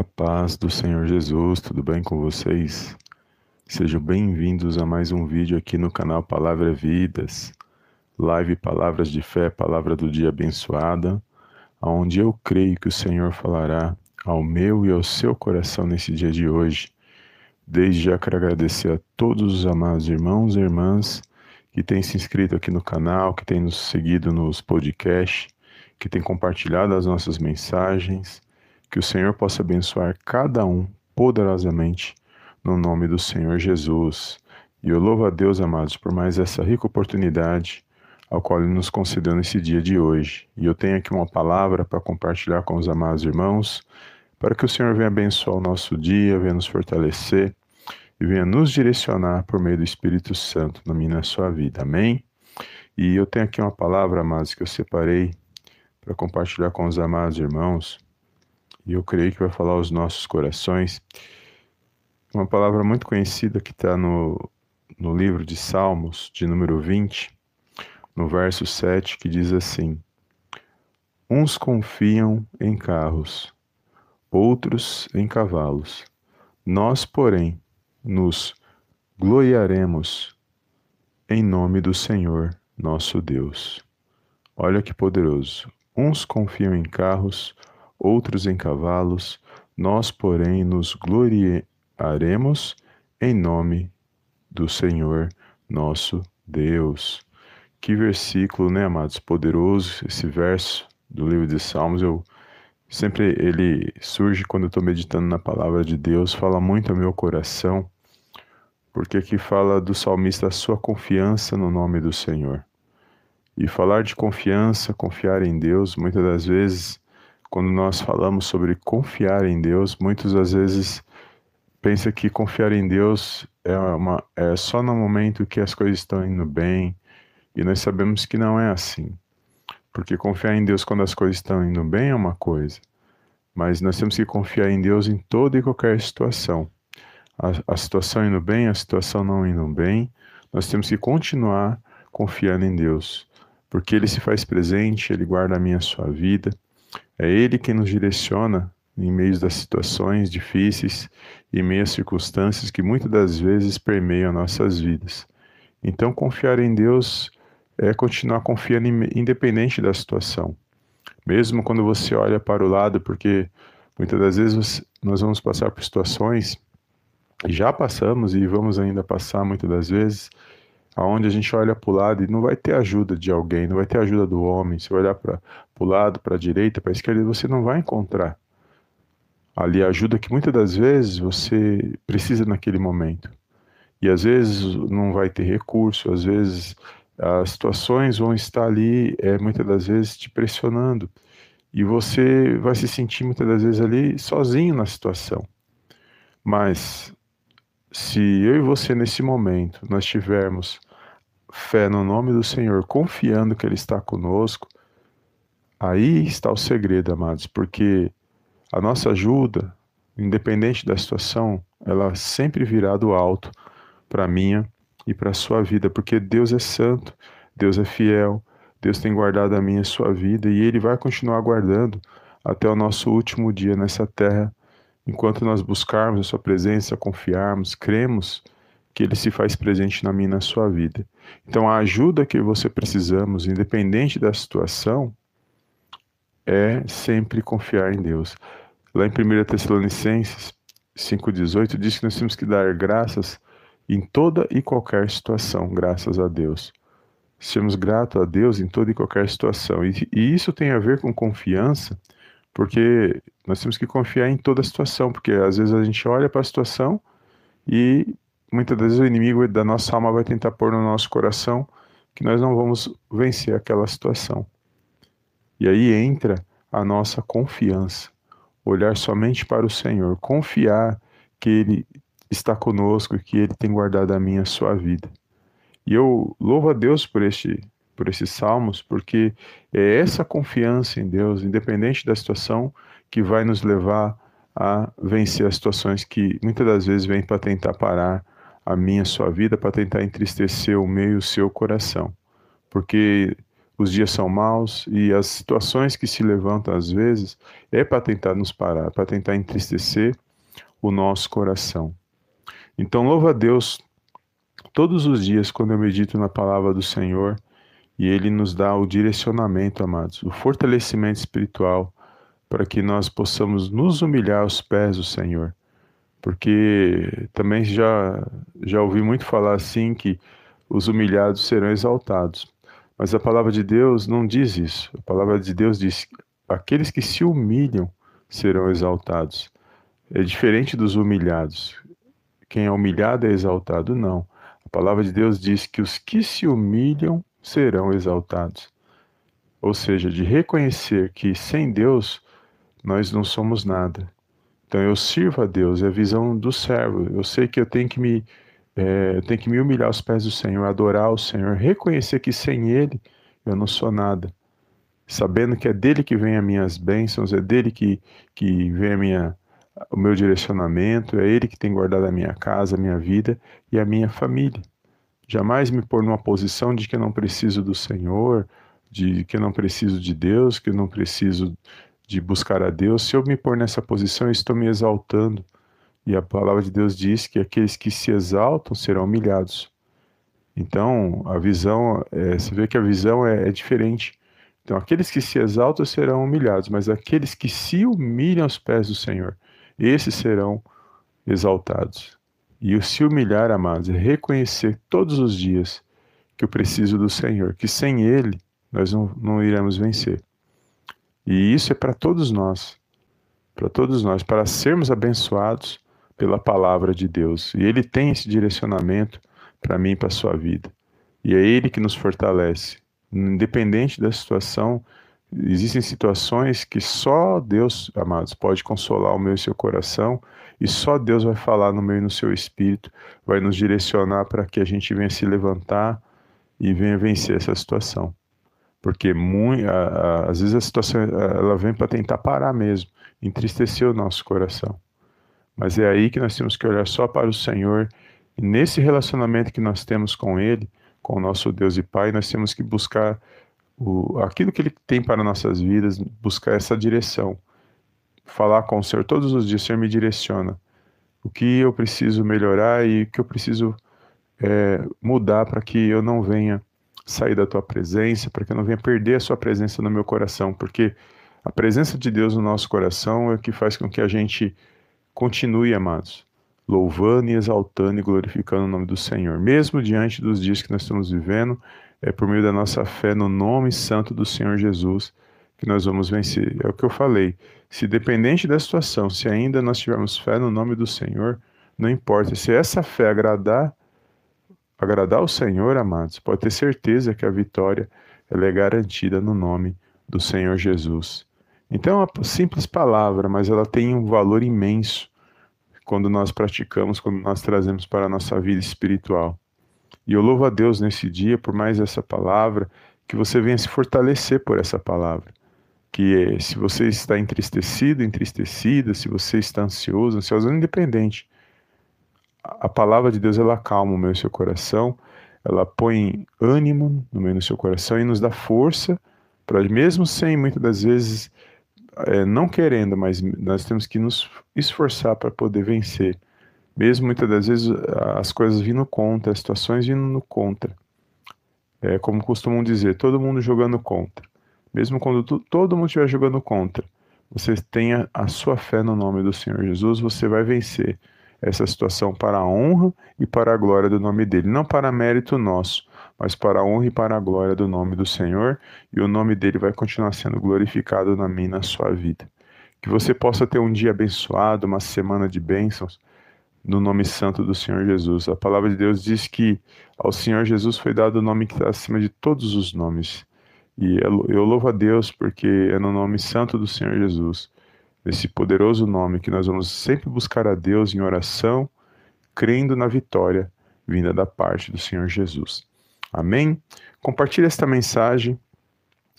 A paz do Senhor Jesus, tudo bem com vocês? Sejam bem-vindos a mais um vídeo aqui no canal Palavra Vidas, live Palavras de Fé, Palavra do Dia Abençoada, onde eu creio que o Senhor falará ao meu e ao seu coração nesse dia de hoje. Desde já quero agradecer a todos os amados irmãos e irmãs que têm se inscrito aqui no canal, que têm nos seguido nos podcasts, que têm compartilhado as nossas mensagens que o Senhor possa abençoar cada um poderosamente no nome do Senhor Jesus. E eu louvo a Deus, amados, por mais essa rica oportunidade ao qual Ele nos concedeu nesse dia de hoje. E eu tenho aqui uma palavra para compartilhar com os amados irmãos, para que o Senhor venha abençoar o nosso dia, venha nos fortalecer e venha nos direcionar por meio do Espírito Santo na minha na sua vida. Amém? E eu tenho aqui uma palavra, amados, que eu separei para compartilhar com os amados irmãos e eu creio que vai falar aos nossos corações. Uma palavra muito conhecida que está no, no livro de Salmos, de número 20, no verso 7, que diz assim: Uns confiam em carros, outros em cavalos. Nós, porém, nos gloriaremos em nome do Senhor nosso Deus. Olha que poderoso. Uns confiam em carros, outros em cavalos, nós, porém, nos gloriaremos em nome do Senhor nosso Deus. Que versículo, né, amados? Poderoso esse verso do livro de Salmos. Eu sempre ele surge quando eu estou meditando na palavra de Deus, fala muito ao meu coração, porque aqui fala do salmista a sua confiança no nome do Senhor. E falar de confiança, confiar em Deus, muitas das vezes quando nós falamos sobre confiar em Deus, muitas das vezes pensa que confiar em Deus é, uma, é só no momento que as coisas estão indo bem, e nós sabemos que não é assim. Porque confiar em Deus quando as coisas estão indo bem é uma coisa, mas nós temos que confiar em Deus em toda e qualquer situação. A, a situação indo bem, a situação não indo bem, nós temos que continuar confiando em Deus, porque Ele se faz presente, Ele guarda a minha a sua vida, é Ele quem nos direciona em meio das situações difíceis e em meio às circunstâncias que muitas das vezes permeiam nossas vidas. Então, confiar em Deus é continuar confiando independente da situação. Mesmo quando você olha para o lado, porque muitas das vezes nós vamos passar por situações, já passamos e vamos ainda passar muitas das vezes, aonde a gente olha para o lado e não vai ter ajuda de alguém, não vai ter ajuda do homem. Se olhar para o lado, para a direita, para a esquerda, você não vai encontrar ali a ajuda que muitas das vezes você precisa naquele momento. E às vezes não vai ter recurso, às vezes as situações vão estar ali, é, muitas das vezes te pressionando. E você vai se sentir muitas das vezes ali sozinho na situação. Mas se eu e você nesse momento nós tivermos fé no nome do Senhor, confiando que Ele está conosco, aí está o segredo, amados, porque a nossa ajuda, independente da situação, ela sempre virá do alto para minha e para a sua vida, porque Deus é santo, Deus é fiel, Deus tem guardado a minha e a sua vida e Ele vai continuar guardando até o nosso último dia nessa terra Enquanto nós buscarmos a Sua presença, confiarmos, cremos que Ele se faz presente na minha e na sua vida. Então, a ajuda que você precisamos, independente da situação, é sempre confiar em Deus. Lá em 1 Tessalonicenses 5,18 diz que nós temos que dar graças em toda e qualquer situação, graças a Deus. Sermos gratos a Deus em toda e qualquer situação. E, e isso tem a ver com confiança porque nós temos que confiar em toda a situação, porque às vezes a gente olha para a situação e muitas vezes o inimigo da nossa alma vai tentar pôr no nosso coração que nós não vamos vencer aquela situação. E aí entra a nossa confiança, olhar somente para o Senhor, confiar que Ele está conosco e que Ele tem guardado a minha a sua vida. E eu louvo a Deus por este por esses salmos, porque é essa confiança em Deus, independente da situação, que vai nos levar a vencer as situações que muitas das vezes vêm para tentar parar a minha a sua vida, para tentar entristecer o meu e o seu coração. Porque os dias são maus e as situações que se levantam às vezes é para tentar nos parar, para tentar entristecer o nosso coração. Então, louva a Deus todos os dias quando eu medito na palavra do Senhor e Ele nos dá o direcionamento, amados, o fortalecimento espiritual para que nós possamos nos humilhar aos pés do Senhor. Porque também já, já ouvi muito falar assim que os humilhados serão exaltados. Mas a palavra de Deus não diz isso. A palavra de Deus diz: aqueles que se humilham serão exaltados. É diferente dos humilhados. Quem é humilhado é exaltado? Não. A palavra de Deus diz que os que se humilham serão exaltados. Ou seja, de reconhecer que sem Deus nós não somos nada. Então eu sirvo a Deus, é a visão do servo. Eu sei que eu tenho que me é, tem que me humilhar aos pés do Senhor, adorar o Senhor, reconhecer que sem Ele eu não sou nada. Sabendo que é dele que vem as minhas bênçãos, é dele que, que vem a minha, o meu direcionamento, é ele que tem guardado a minha casa, a minha vida e a minha família. Jamais me pôr numa posição de que eu não preciso do Senhor, de que eu não preciso de Deus, que eu não preciso de buscar a Deus. Se eu me pôr nessa posição, eu estou me exaltando e a palavra de Deus diz que aqueles que se exaltam serão humilhados. Então, a visão, é, você vê que a visão é, é diferente. Então, aqueles que se exaltam serão humilhados, mas aqueles que se humilham aos pés do Senhor, esses serão exaltados. E o se humilhar, amados, é reconhecer todos os dias que eu preciso do Senhor, que sem Ele nós não, não iremos vencer. E isso é para todos nós, para todos nós, para sermos abençoados pela palavra de Deus. E Ele tem esse direcionamento para mim e para a sua vida. E é Ele que nos fortalece. Independente da situação, existem situações que só Deus, amados, pode consolar o meu e seu coração, e só Deus vai falar no meu e no seu espírito, vai nos direcionar para que a gente venha se levantar e venha vencer essa situação. Porque muito, a, a, às vezes a situação ela vem para tentar parar mesmo, entristecer o nosso coração. Mas é aí que nós temos que olhar só para o Senhor. E nesse relacionamento que nós temos com Ele, com o nosso Deus e Pai, nós temos que buscar o, aquilo que Ele tem para nossas vidas, buscar essa direção. Falar com o Senhor todos os dias, o Senhor me direciona. O que eu preciso melhorar e o que eu preciso é, mudar para que eu não venha sair da tua presença, para que eu não venha perder a sua presença no meu coração, porque a presença de Deus no nosso coração é o que faz com que a gente Continue, amados, louvando e exaltando e glorificando o nome do Senhor, mesmo diante dos dias que nós estamos vivendo, é por meio da nossa fé no nome santo do Senhor Jesus que nós vamos vencer. É o que eu falei. Se dependente da situação, se ainda nós tivermos fé no nome do Senhor, não importa. Se essa fé agradar, agradar o Senhor, amados, pode ter certeza que a vitória ela é garantida no nome do Senhor Jesus. Então, é uma simples palavra, mas ela tem um valor imenso quando nós praticamos, quando nós trazemos para a nossa vida espiritual. E eu louvo a Deus nesse dia por mais essa palavra, que você venha se fortalecer por essa palavra. Que se você está entristecido, entristecida, se você está ansioso, ansiosa, independente, a palavra de Deus ela acalma o meu seu coração, ela põe ânimo no meu e no seu coração e nos dá força para mesmo sem muitas das vezes é, não querendo, mas nós temos que nos esforçar para poder vencer. Mesmo muitas das vezes as coisas vindo contra, as situações vindo no contra. É, como costumam dizer, todo mundo jogando contra. Mesmo quando tu, todo mundo estiver jogando contra, você tenha a sua fé no nome do Senhor Jesus, você vai vencer essa situação para a honra e para a glória do nome dele, não para mérito nosso, mas para a honra e para a glória do nome do Senhor, e o nome dele vai continuar sendo glorificado na e na sua vida. Que você possa ter um dia abençoado, uma semana de bênçãos, no nome santo do Senhor Jesus. A palavra de Deus diz que ao Senhor Jesus foi dado o nome que está acima de todos os nomes. E eu louvo a Deus porque é no nome santo do Senhor Jesus, nesse poderoso nome, que nós vamos sempre buscar a Deus em oração, crendo na vitória vinda da parte do Senhor Jesus. Amém? Compartilhe esta mensagem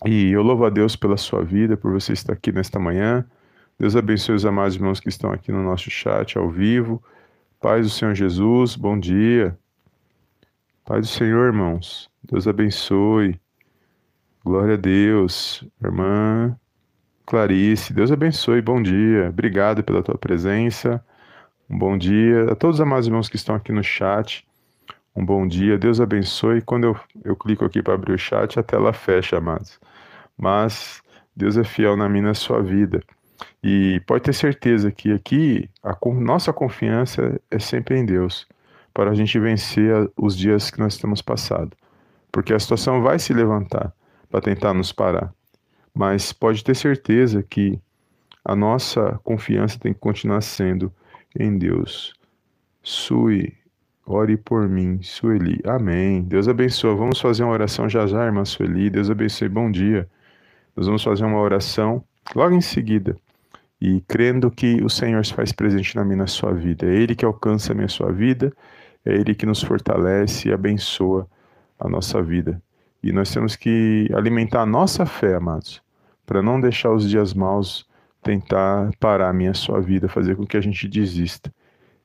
e eu louvo a Deus pela sua vida, por você estar aqui nesta manhã. Deus abençoe os amados irmãos que estão aqui no nosso chat ao vivo. Paz do Senhor Jesus, bom dia. Paz do Senhor, irmãos. Deus abençoe. Glória a Deus, irmã Clarice. Deus abençoe. Bom dia. Obrigado pela tua presença. Um bom dia a todos os amados irmãos que estão aqui no chat. Um bom dia. Deus abençoe. Quando eu, eu clico aqui para abrir o chat, a tela fecha, amados. Mas Deus é fiel na minha na sua vida. E pode ter certeza que aqui a nossa confiança é sempre em Deus, para a gente vencer os dias que nós estamos passando. Porque a situação vai se levantar para tentar nos parar. Mas pode ter certeza que a nossa confiança tem que continuar sendo em Deus. Sui, ore por mim, Sueli. Amém. Deus abençoe. Vamos fazer uma oração já já, irmã Sueli. Deus abençoe. Bom dia. Nós vamos fazer uma oração logo em seguida e crendo que o Senhor se faz presente na minha na sua vida. É Ele que alcança a minha sua vida, é Ele que nos fortalece e abençoa a nossa vida. E nós temos que alimentar a nossa fé, amados, para não deixar os dias maus tentar parar a minha sua vida, fazer com que a gente desista.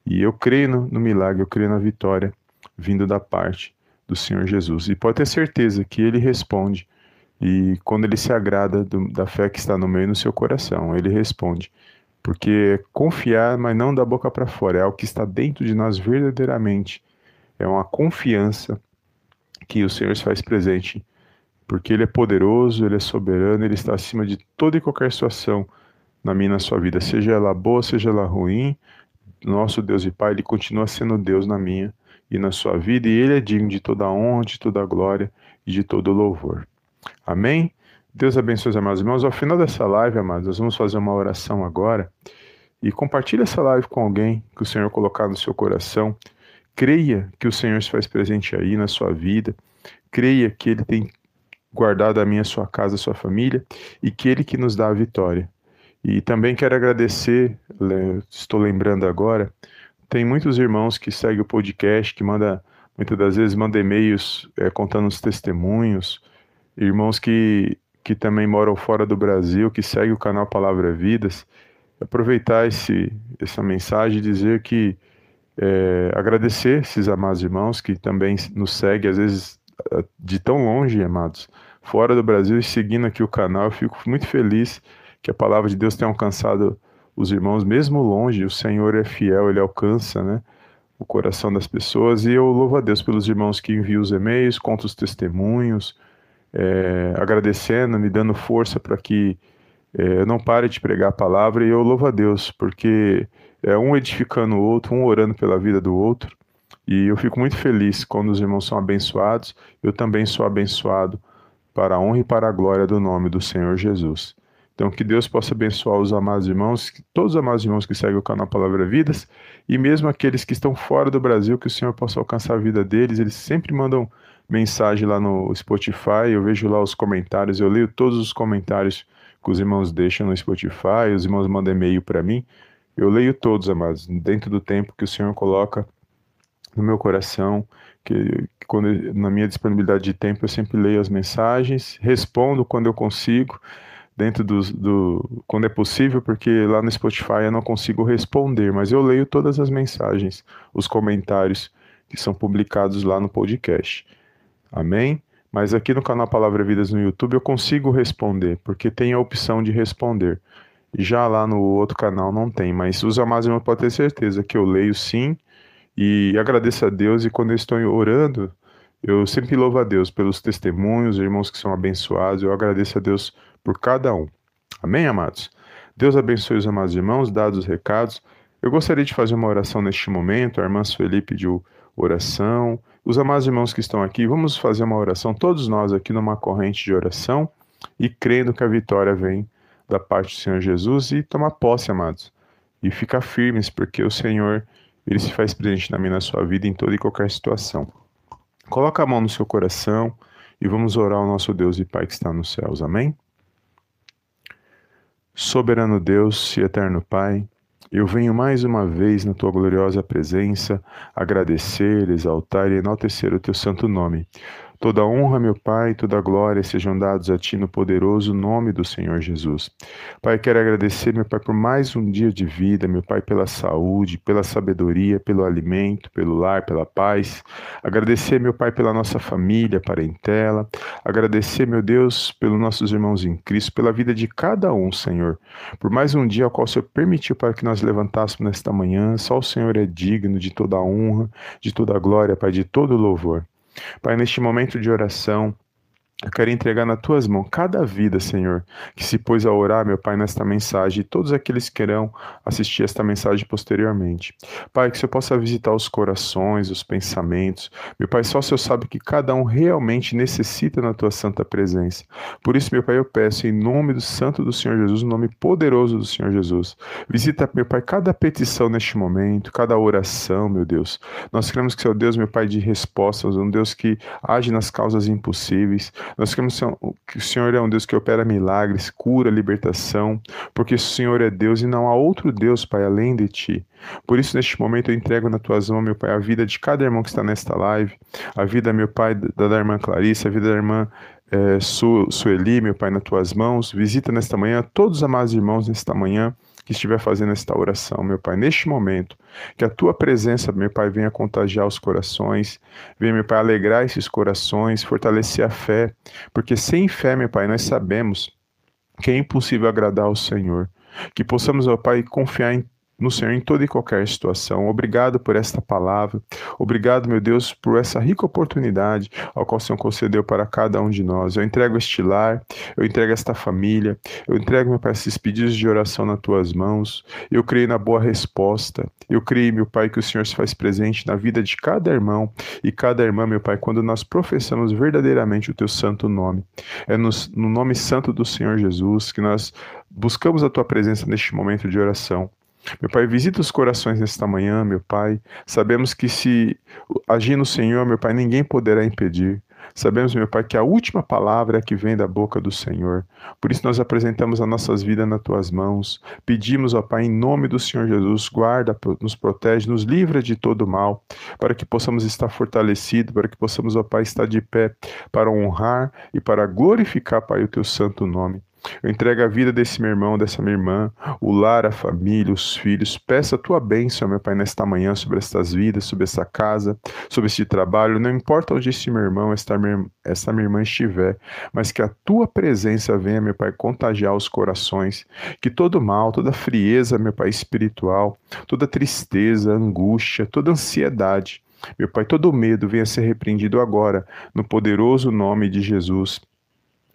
E eu creio no, no milagre, eu creio na vitória vindo da parte do Senhor Jesus. E pode ter certeza que Ele responde e quando ele se agrada do, da fé que está no meio no seu coração, ele responde. Porque confiar, mas não da boca para fora, é o que está dentro de nós verdadeiramente. É uma confiança que o Senhor se faz presente, porque Ele é poderoso, Ele é soberano, Ele está acima de toda e qualquer situação na minha e na sua vida, seja ela boa, seja ela ruim. Nosso Deus e Pai, Ele continua sendo Deus na minha e na sua vida, e Ele é digno de toda honra, de toda glória e de todo louvor. Amém? Deus abençoe os amados irmãos. Ao final dessa live, amados, nós vamos fazer uma oração agora. E compartilhe essa live com alguém que o Senhor colocar no seu coração. Creia que o Senhor se faz presente aí na sua vida. Creia que Ele tem guardado a minha, a sua casa, a sua família e que Ele que nos dá a vitória. E também quero agradecer, estou lembrando agora, tem muitos irmãos que seguem o podcast, que manda, muitas das vezes manda e-mails é, contando os testemunhos, irmãos que, que também moram fora do Brasil, que seguem o canal Palavra Vidas, aproveitar esse, essa mensagem e dizer que é, agradecer esses amados irmãos que também nos seguem, às vezes de tão longe, amados, fora do Brasil e seguindo aqui o canal. Eu fico muito feliz que a palavra de Deus tenha alcançado os irmãos, mesmo longe. O Senhor é fiel, ele alcança, né? O coração das pessoas, e eu louvo a Deus pelos irmãos que enviam os e-mails, contam os testemunhos, é, agradecendo, me dando força para que é, eu não pare de pregar a palavra e eu louvo a Deus, porque é um edificando o outro, um orando pela vida do outro. E eu fico muito feliz quando os irmãos são abençoados, eu também sou abençoado para a honra e para a glória do nome do Senhor Jesus. Então, que Deus possa abençoar os amados irmãos, todos os amados irmãos que seguem o canal Palavra Vidas, e mesmo aqueles que estão fora do Brasil, que o Senhor possa alcançar a vida deles. Eles sempre mandam mensagem lá no Spotify, eu vejo lá os comentários, eu leio todos os comentários que os irmãos deixam no Spotify, os irmãos mandam e-mail para mim. Eu leio todos, amados, dentro do tempo que o Senhor coloca no meu coração, que quando na minha disponibilidade de tempo eu sempre leio as mensagens, respondo quando eu consigo, dentro do, do quando é possível, porque lá no Spotify eu não consigo responder, mas eu leio todas as mensagens, os comentários que são publicados lá no podcast. Amém? Mas aqui no canal Palavra Vidas no YouTube eu consigo responder, porque tem a opção de responder. Já lá no outro canal não tem, mas os amados irmãos podem ter certeza que eu leio sim e agradeço a Deus. E quando eu estou orando, eu sempre louvo a Deus pelos testemunhos, irmãos que são abençoados. Eu agradeço a Deus por cada um. Amém, amados? Deus abençoe os amados irmãos, dados os recados. Eu gostaria de fazer uma oração neste momento. A irmã Sueli pediu oração. Os amados irmãos que estão aqui, vamos fazer uma oração, todos nós aqui numa corrente de oração e crendo que a vitória vem da parte do Senhor Jesus e tomar posse, amados. E ficar firmes, porque o Senhor, ele se faz presente na minha na sua vida em toda e qualquer situação. Coloca a mão no seu coração e vamos orar ao nosso Deus e Pai que está nos céus. Amém? Soberano Deus e eterno Pai, eu venho mais uma vez na tua gloriosa presença agradecer, exaltar e enaltecer o teu santo nome. Toda honra, meu Pai, toda glória sejam dados a Ti no poderoso nome do Senhor Jesus. Pai, quero agradecer, meu Pai, por mais um dia de vida, meu Pai, pela saúde, pela sabedoria, pelo alimento, pelo lar, pela paz. Agradecer, meu Pai, pela nossa família, parentela. Agradecer, meu Deus, pelos nossos irmãos em Cristo, pela vida de cada um, Senhor. Por mais um dia ao qual o Senhor permitiu para que nós levantássemos nesta manhã. Só o Senhor é digno de toda a honra, de toda a glória, Pai, de todo o louvor. Pai, neste momento de oração, eu quero entregar nas tuas mãos cada vida, Senhor, que se pôs a orar, meu Pai, nesta mensagem, e todos aqueles que querão assistir esta mensagem posteriormente. Pai, que o Senhor possa visitar os corações, os pensamentos. Meu Pai, só o Senhor sabe que cada um realmente necessita na tua santa presença. Por isso, meu Pai, eu peço em nome do Santo do Senhor Jesus, no nome poderoso do Senhor Jesus. Visita, meu Pai, cada petição neste momento, cada oração, meu Deus. Nós queremos que o Deus, meu Pai, de respostas, um Deus que age nas causas impossíveis. Nós queremos que o Senhor é um Deus que opera milagres, cura, libertação, porque o Senhor é Deus e não há outro Deus, Pai, além de ti. Por isso, neste momento, eu entrego na tuas mãos, meu Pai, a vida de cada irmão que está nesta live, a vida, meu Pai, da, da irmã Clarice, a vida da irmã é, Su, Sueli, meu Pai, nas tuas mãos. Visita nesta manhã todos os amados irmãos nesta manhã que estiver fazendo esta oração, meu Pai, neste momento, que a tua presença, meu Pai, venha contagiar os corações, venha, meu Pai, alegrar esses corações, fortalecer a fé, porque sem fé, meu Pai, nós sabemos que é impossível agradar ao Senhor. Que possamos, ó Pai, confiar em no Senhor em toda e qualquer situação. Obrigado por esta palavra. Obrigado, meu Deus, por essa rica oportunidade ao qual o Senhor concedeu para cada um de nós. Eu entrego este lar, eu entrego esta família, eu entrego, meu Pai, esses pedidos de oração nas tuas mãos. Eu creio na boa resposta. Eu creio, meu Pai, que o Senhor se faz presente na vida de cada irmão e cada irmã, meu Pai, quando nós professamos verdadeiramente o teu santo nome. É no, no nome santo do Senhor Jesus que nós buscamos a tua presença neste momento de oração. Meu Pai, visita os corações nesta manhã, meu Pai. Sabemos que se agir no Senhor, meu Pai, ninguém poderá impedir. Sabemos, meu Pai, que a última palavra é a que vem da boca do Senhor. Por isso nós apresentamos as nossas vidas nas tuas mãos. Pedimos, ó Pai, em nome do Senhor Jesus, guarda, nos protege, nos livra de todo mal, para que possamos estar fortalecidos, para que possamos, ó Pai, estar de pé para honrar e para glorificar, Pai, o teu santo nome. Eu entrego a vida desse meu irmão, dessa minha irmã, o lar, a família, os filhos. Peça a tua bênção, meu Pai, nesta manhã sobre estas vidas, sobre essa casa, sobre este trabalho. Não importa onde este meu irmão, esta minha, esta minha irmã estiver, mas que a tua presença venha, meu Pai, contagiar os corações. Que todo mal, toda frieza, meu Pai, espiritual, toda tristeza, angústia, toda ansiedade, meu Pai, todo medo venha ser repreendido agora, no poderoso nome de Jesus.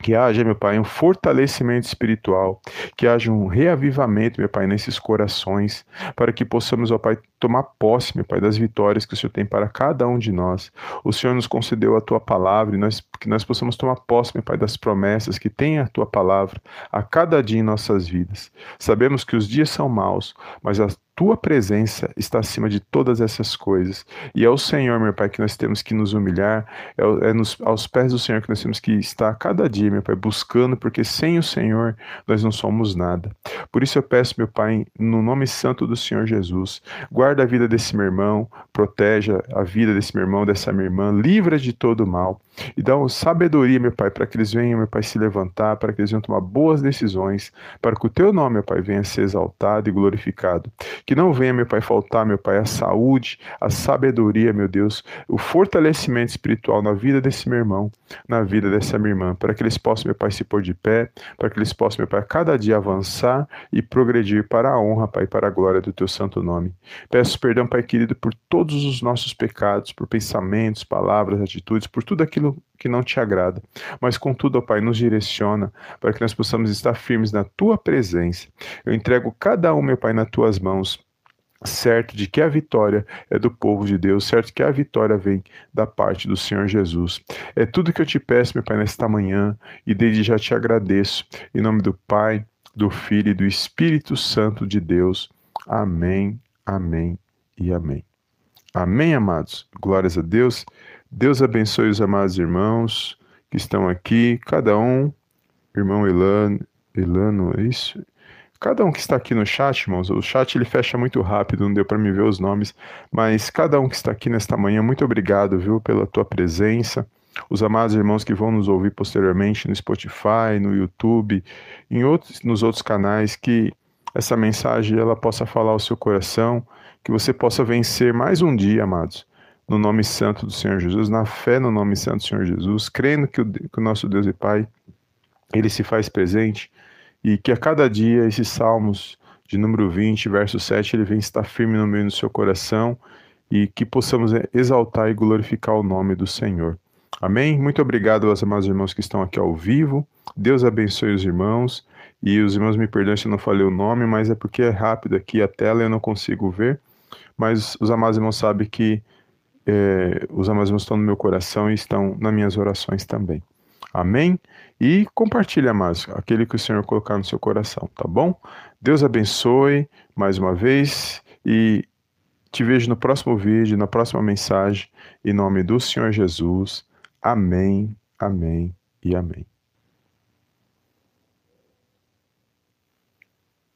Que haja, meu Pai, um fortalecimento espiritual, que haja um reavivamento, meu Pai, nesses corações, para que possamos, ó Pai, tomar posse, meu Pai, das vitórias que o Senhor tem para cada um de nós. O Senhor nos concedeu a tua palavra e nós, que nós possamos tomar posse, meu Pai, das promessas que tem a tua palavra a cada dia em nossas vidas. Sabemos que os dias são maus, mas a tua presença está acima de todas essas coisas. E é o Senhor, meu Pai, que nós temos que nos humilhar, é, é nos, aos pés do Senhor que nós temos que estar cada dia, meu Pai, buscando, porque sem o Senhor nós não somos nada. Por isso eu peço, meu Pai, no nome santo do Senhor Jesus, guarda a vida desse meu irmão, proteja a vida desse meu irmão, dessa minha irmã, livra de todo mal e dá sabedoria, meu Pai, para que eles venham, meu Pai, se levantar, para que eles venham tomar boas decisões, para que o teu nome, meu Pai, venha ser exaltado e glorificado. Que não venha, meu Pai, faltar, meu Pai, a saúde, a sabedoria, meu Deus, o fortalecimento espiritual na vida desse meu irmão, na vida dessa minha irmã, para que eles possam, meu Pai, se pôr de pé, para que eles possam, meu Pai, cada dia avançar e progredir para a honra, Pai, para a glória do teu santo nome. Peço perdão, Pai querido, por todos os nossos pecados, por pensamentos, palavras, atitudes, por tudo aquilo que não te agrada. Mas, contudo, ó Pai, nos direciona para que nós possamos estar firmes na tua presença. Eu entrego cada um, meu Pai, nas tuas mãos certo de que a vitória é do povo de Deus, certo que a vitória vem da parte do Senhor Jesus. É tudo que eu te peço, meu Pai, nesta manhã, e desde já te agradeço. Em nome do Pai, do Filho e do Espírito Santo de Deus. Amém, amém e amém. Amém, amados. Glórias a Deus. Deus abençoe os amados irmãos que estão aqui, cada um, irmão Elano, Elano, é isso? Cada um que está aqui no chat, irmãos, o chat ele fecha muito rápido, não deu para me ver os nomes, mas cada um que está aqui nesta manhã, muito obrigado, viu, pela tua presença. os amados irmãos que vão nos ouvir posteriormente no Spotify, no YouTube, em outros, nos outros canais, que essa mensagem ela possa falar ao seu coração, que você possa vencer mais um dia, amados, no nome santo do Senhor Jesus, na fé no nome santo do Senhor Jesus, crendo que o, que o nosso Deus e Pai, ele se faz presente e que a cada dia esses salmos de número 20, verso 7, ele vem estar firme no meio do seu coração e que possamos exaltar e glorificar o nome do Senhor. Amém? Muito obrigado aos amados irmãos que estão aqui ao vivo. Deus abençoe os irmãos. E os irmãos me perdoem se eu não falei o nome, mas é porque é rápido aqui a tela e eu não consigo ver. Mas os amados irmãos sabem que é, os amados irmãos estão no meu coração e estão nas minhas orações também. Amém? E compartilhe, amados, aquele que o Senhor colocar no seu coração, tá bom? Deus abençoe mais uma vez e te vejo no próximo vídeo, na próxima mensagem. Em nome do Senhor Jesus. Amém, amém e amém.